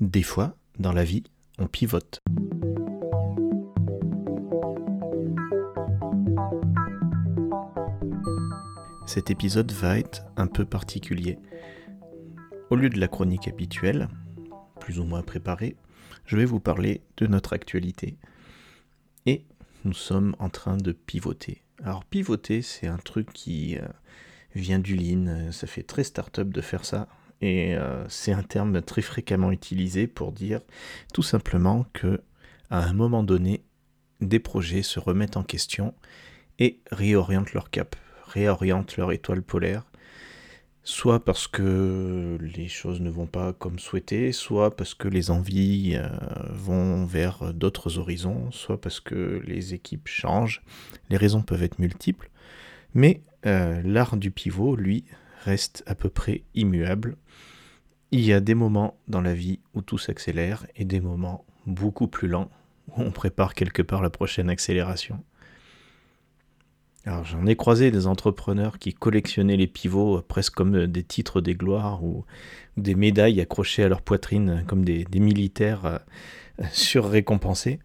Des fois, dans la vie, on pivote. Cet épisode va être un peu particulier. Au lieu de la chronique habituelle, plus ou moins préparée, je vais vous parler de notre actualité. Et nous sommes en train de pivoter. Alors pivoter, c'est un truc qui euh, vient du lean, ça fait très start-up de faire ça. Et euh, c'est un terme très fréquemment utilisé pour dire tout simplement que à un moment donné, des projets se remettent en question et réorientent leur cap, réorientent leur étoile polaire, soit parce que les choses ne vont pas comme souhaité, soit parce que les envies euh, vont vers d'autres horizons, soit parce que les équipes changent. Les raisons peuvent être multiples, mais euh, l'art du pivot, lui, reste à peu près immuable. Il y a des moments dans la vie où tout s'accélère et des moments beaucoup plus lents où on prépare quelque part la prochaine accélération. Alors j'en ai croisé des entrepreneurs qui collectionnaient les pivots presque comme des titres des gloires ou des médailles accrochées à leur poitrine comme des, militaires euh, surrécompensés.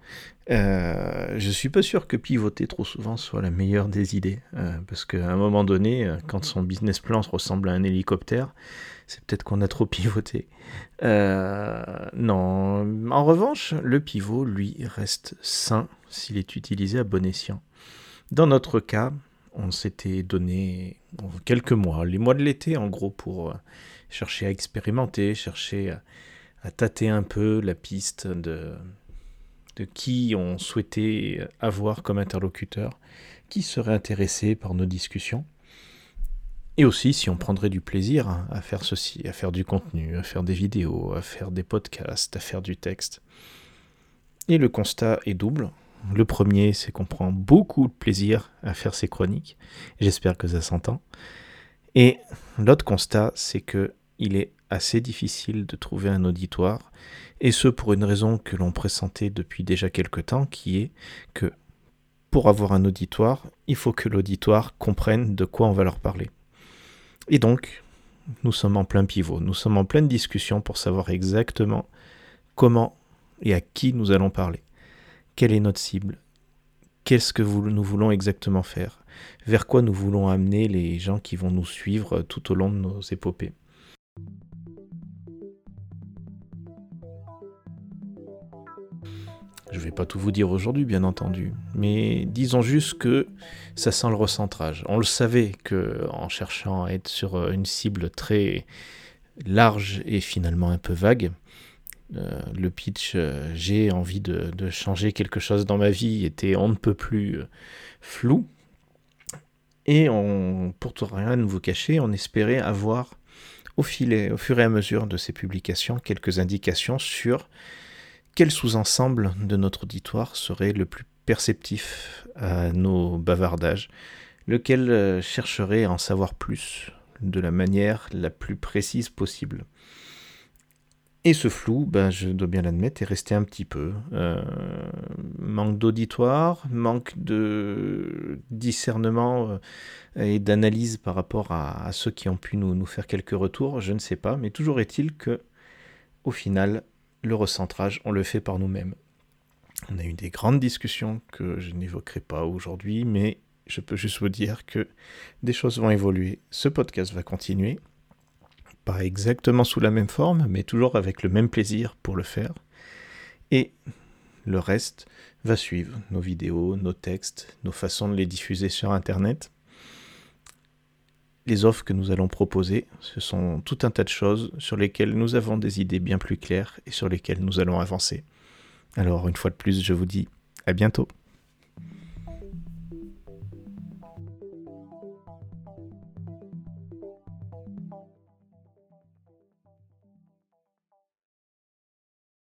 Euh, je suis pas sûr que pivoter trop souvent soit la meilleure des idées, euh, parce qu'à un moment donné, euh, quand son business plan ressemble à un hélicoptère, c'est peut-être qu'on a trop pivoté. non, en revanche, le pivot, lui, reste sain s'il est utilisé à bon escient. Dans notre cas, on s'était donné quelques mois, les mois de l'été en gros, pour chercher à expérimenter, chercher à tâter un peu la piste de de qui on souhaitait avoir comme interlocuteur, qui serait intéressé par nos discussions, et aussi si on prendrait du plaisir à faire ceci, à faire du contenu, à faire des vidéos, à faire des podcasts, à faire du texte. Et le constat est double. Le premier, c'est qu'on prend beaucoup de plaisir à faire ces chroniques. J'espère que ça s'entend. Et l'autre constat, c'est que il est assez difficile de trouver un auditoire, et ce pour une raison que l'on pressentait depuis déjà quelque temps, qui est que pour avoir un auditoire, il faut que l'auditoire comprenne de quoi on va leur parler. Et donc, nous sommes en plein pivot, nous sommes en pleine discussion pour savoir exactement comment et à qui nous allons parler. Quelle est notre cible? Qu'est-ce que nous voulons exactement faire? Vers quoi nous voulons amener les gens qui vont nous suivre tout au long de nos épopées? Je ne vais pas tout vous dire aujourd'hui, bien entendu, mais disons juste que ça sent le recentrage. On le savait que en cherchant à être sur euh, une cible très large et finalement un peu vague, euh, le pitch euh, j'ai envie de, changer quelque chose dans ma vie était on ne peut plus flou. Et on, pour tout rien ne vous cacher, on espérait avoir au, fil au fur et à mesure de ces publications quelques indications sur quel sous-ensemble de notre auditoire serait le plus perceptif à nos bavardages, lequel euh, chercherait à en savoir plus de la manière la plus précise possible? Et ce flou, ben, je dois bien l'admettre, est resté un petit peu. Euh, manque d'auditoire, manque de discernement euh, et d'analyse par rapport à, ceux qui ont pu nous, nous faire quelques retours, je ne sais pas, mais toujours est-il que, au final, le recentrage, on le fait par nous-mêmes. On a eu des grandes discussions que je n'évoquerai pas aujourd'hui, mais je peux juste vous dire que des choses vont évoluer. Ce podcast va continuer, pas exactement sous la même forme, mais toujours avec le même plaisir pour le faire. Et le reste va suivre, nos vidéos, nos textes, nos façons de les diffuser sur Internet les offres que nous allons proposer, ce sont tout un tas de choses sur lesquelles nous avons des idées bien plus claires et sur lesquelles nous allons avancer. Alors une fois de plus, je vous dis à bientôt.